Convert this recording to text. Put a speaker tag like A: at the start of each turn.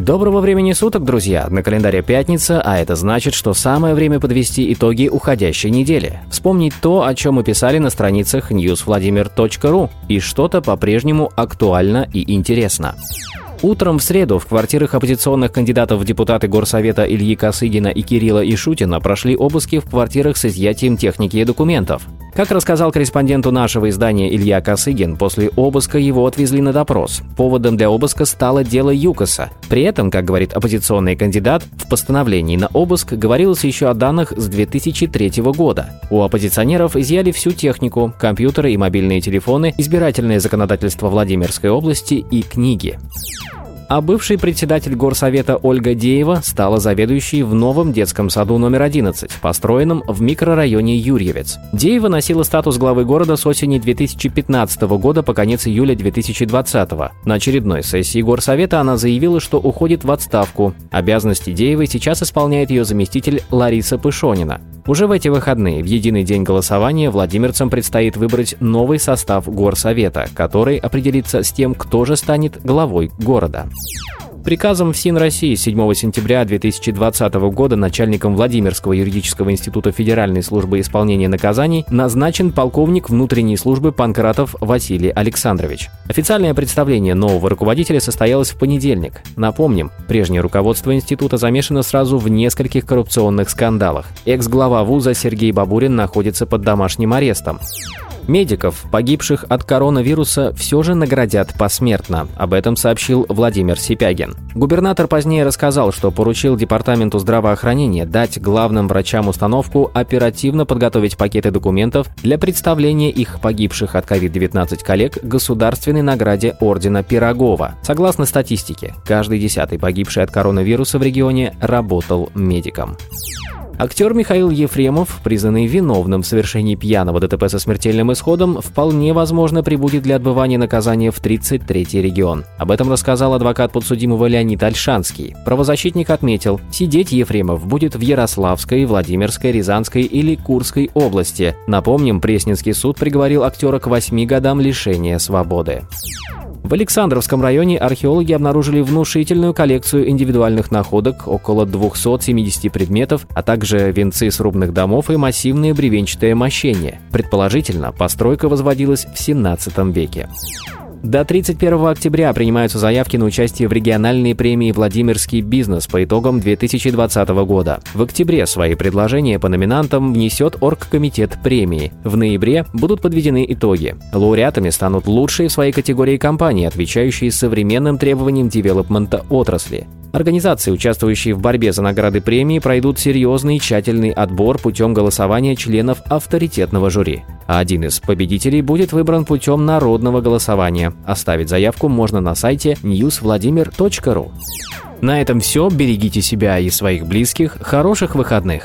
A: Доброго времени суток, друзья! На календаре пятница, а это значит, что самое время подвести итоги уходящей недели. Вспомнить то, о чем мы писали на страницах newsvladimir.ru, и что-то по-прежнему актуально и интересно. Утром в среду в квартирах оппозиционных кандидатов в депутаты Горсовета Ильи Косыгина и Кирилла Ишутина прошли обыски в квартирах с изъятием техники и документов. Как рассказал корреспонденту нашего издания Илья Косыгин, после обыска его отвезли на допрос. Поводом для обыска стало дело ЮКОСа. При этом, как говорит оппозиционный кандидат, в постановлении на обыск говорилось еще о данных с 2003 года. У оппозиционеров изъяли всю технику, компьютеры и мобильные телефоны, избирательное законодательство Владимирской области и книги а бывший председатель горсовета Ольга Деева стала заведующей в новом детском саду номер 11, построенном в микрорайоне Юрьевец. Деева носила статус главы города с осени 2015 года по конец июля 2020. На очередной сессии горсовета она заявила, что уходит в отставку. Обязанности Деевой сейчас исполняет ее заместитель Лариса Пышонина. Уже в эти выходные, в единый день голосования, владимирцам предстоит выбрать новый состав горсовета, который определится с тем, кто же станет главой города. Приказом ФСИН России 7 сентября 2020 года начальником Владимирского юридического института Федеральной службы исполнения наказаний назначен полковник внутренней службы Панкратов Василий Александрович. Официальное представление нового руководителя состоялось в понедельник. Напомним, прежнее руководство института замешано сразу в нескольких коррупционных скандалах. Экс-глава вуза Сергей Бабурин находится под домашним арестом. Медиков, погибших от коронавируса, все же наградят посмертно. Об этом сообщил Владимир Сипягин. Губернатор позднее рассказал, что поручил Департаменту здравоохранения дать главным врачам установку оперативно подготовить пакеты документов для представления их погибших от COVID-19 коллег государственной награде Ордена Пирогова. Согласно статистике, каждый десятый погибший от коронавируса в регионе работал медиком. Актер Михаил Ефремов, признанный виновным в совершении пьяного ДТП со смертельным исходом, вполне возможно прибудет для отбывания наказания в 33-й регион. Об этом рассказал адвокат подсудимого Леонид Альшанский. Правозащитник отметил, сидеть Ефремов будет в Ярославской, Владимирской, Рязанской или Курской области. Напомним, Пресненский суд приговорил актера к 8 годам лишения свободы. В Александровском районе археологи обнаружили внушительную коллекцию индивидуальных находок, около 270 предметов, а также венцы срубных домов и массивные бревенчатые мощения. Предположительно, постройка возводилась в 17 веке. До 31 октября принимаются заявки на участие в региональной премии «Владимирский бизнес» по итогам 2020 года. В октябре свои предложения по номинантам внесет оргкомитет премии. В ноябре будут подведены итоги. Лауреатами станут лучшие в своей категории компании, отвечающие современным требованиям девелопмента отрасли. Организации, участвующие в борьбе за награды премии, пройдут серьезный и тщательный отбор путем голосования членов авторитетного жюри. А один из победителей будет выбран путем народного голосования. Оставить заявку можно на сайте newsvladimir.ru. На этом все. Берегите себя и своих близких. Хороших выходных.